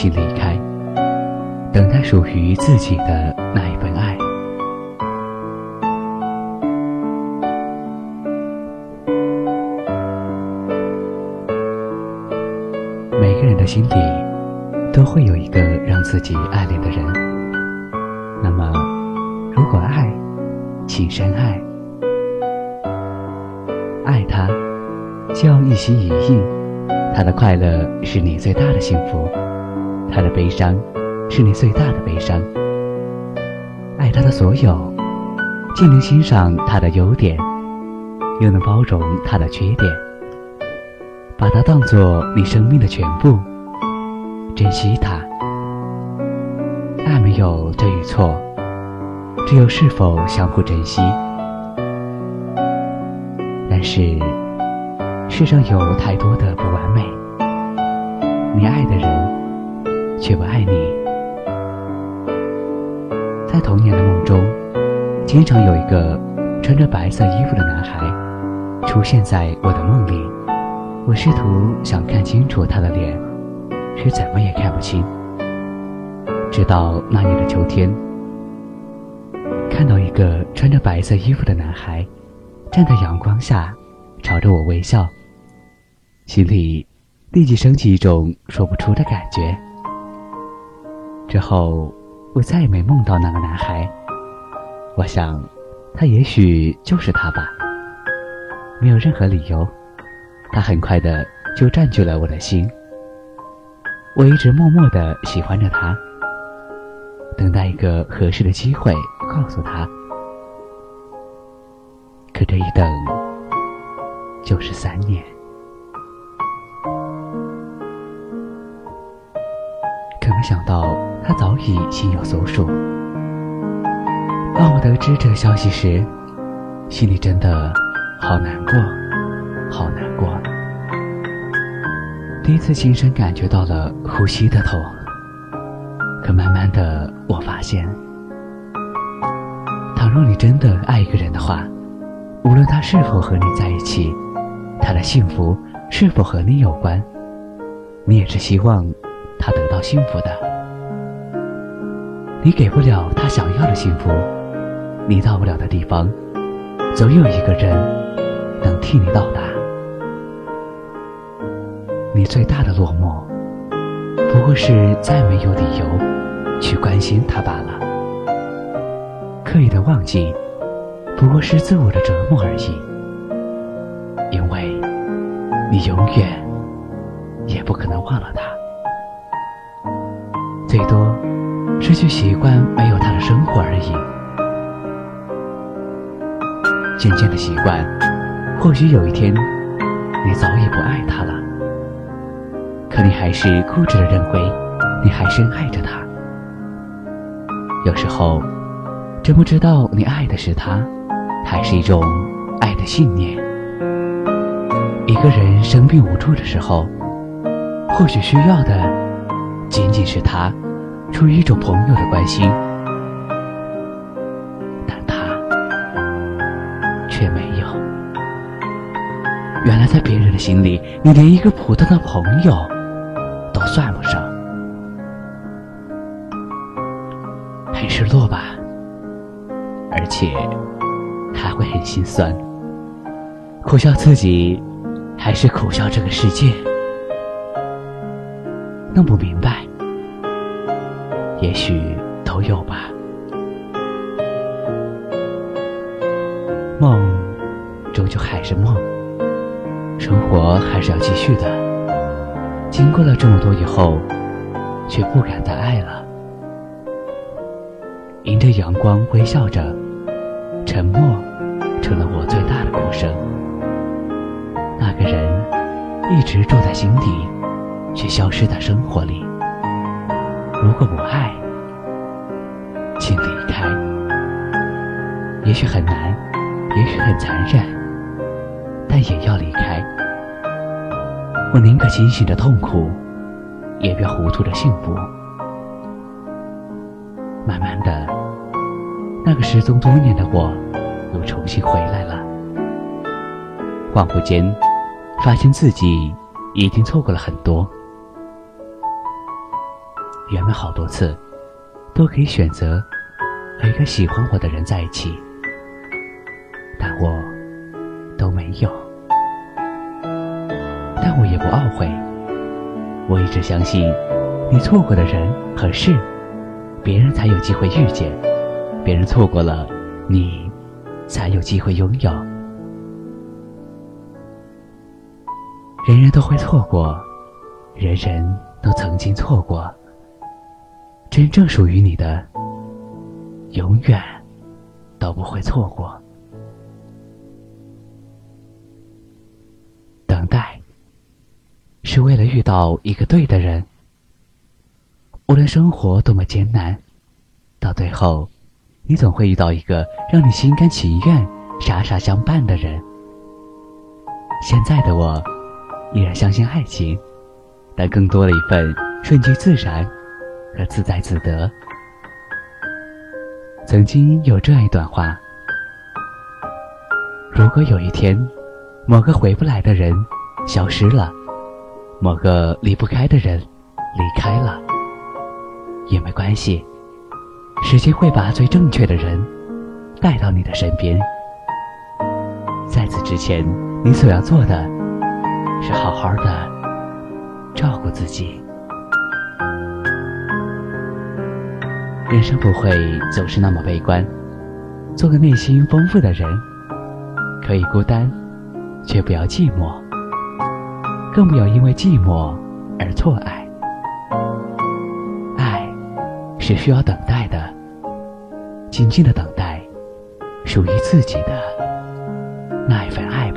请离开，等待属于自己的那一份爱。每个人的心里都会有一个让自己爱恋的人。那么，如果爱，请深爱，爱他，就要一心一意。他的快乐是你最大的幸福，他的悲伤是你最大的悲伤。爱他的所有，既能欣赏他的优点，又能包容他的缺点，把他当做你生命的全部，珍惜他。爱没有对与错，只有是否相互珍惜。但是。世上有太多的不完美，你爱的人却不爱你。在童年的梦中，经常有一个穿着白色衣服的男孩出现在我的梦里。我试图想看清楚他的脸，却怎么也看不清。直到那年的秋天，看到一个穿着白色衣服的男孩站在阳光下，朝着我微笑。心里立即升起一种说不出的感觉。之后，我再也没梦到那个男孩。我想，他也许就是他吧。没有任何理由，他很快的就占据了我的心。我一直默默的喜欢着他，等待一个合适的机会告诉他。可这一等，就是三年。可没想到他早已心有所属。当我得知这个消息时，心里真的好难过，好难过。第一次亲身感觉到了呼吸的痛。可慢慢的，我发现，倘若你真的爱一个人的话，无论他是否和你在一起，他的幸福是否和你有关，你也是希望。他得到幸福的，你给不了他想要的幸福，你到不了的地方，总有一个人能替你到达。你最大的落寞，不过是再没有理由去关心他罢了。刻意的忘记，不过是自我的折磨而已。因为，你永远也不可能忘了他。最多失去习惯没有他的生活而已。渐渐的习惯，或许有一天，你早已不爱他了。可你还是固执的认为，你还深爱着他。有时候，真不知道你爱的是他，还是一种爱的信念。一个人生病无助的时候，或许需要的。仅仅是他出于一种朋友的关心，但他却没有。原来在别人的心里，你连一个普通的朋友都算不上，很失落吧？而且还会很心酸，苦笑自己，还是苦笑这个世界？弄不明白，也许都有吧。梦终究还是梦，生活还是要继续的。经过了这么多以后，却不敢再爱了。迎着阳光微笑着，沉默成了我最大的哭声。那个人一直住在心底。却消失在生活里。如果不爱，请离开。也许很难，也许很残忍，但也要离开。我宁可清醒着痛苦，也别糊涂着幸福。慢慢的，那个失踪多年的我，又重新回来了。恍惚间，发现自己已经错过了很多。原本好多次，都可以选择和一个喜欢我的人在一起，但我都没有。但我也不懊悔，我一直相信，你错过的人和事，别人才有机会遇见；别人错过了，你才有机会拥有。人人都会错过，人人都曾经错过。真正属于你的，永远都不会错过。等待，是为了遇到一个对的人。无论生活多么艰难，到最后，你总会遇到一个让你心甘情愿、傻傻相伴的人。现在的我。依然相信爱情，但更多了一份顺其自然和自在自得。曾经有这样一段话：如果有一天，某个回不来的人消失了，某个离不开的人离开了，也没关系，时间会把最正确的人带到你的身边。在此之前，你所要做的。是好好的照顾自己。人生不会总是那么悲观，做个内心丰富的人。可以孤单，却不要寂寞，更不要因为寂寞而错爱。爱是需要等待的，静静的等待属于自己的那一份爱。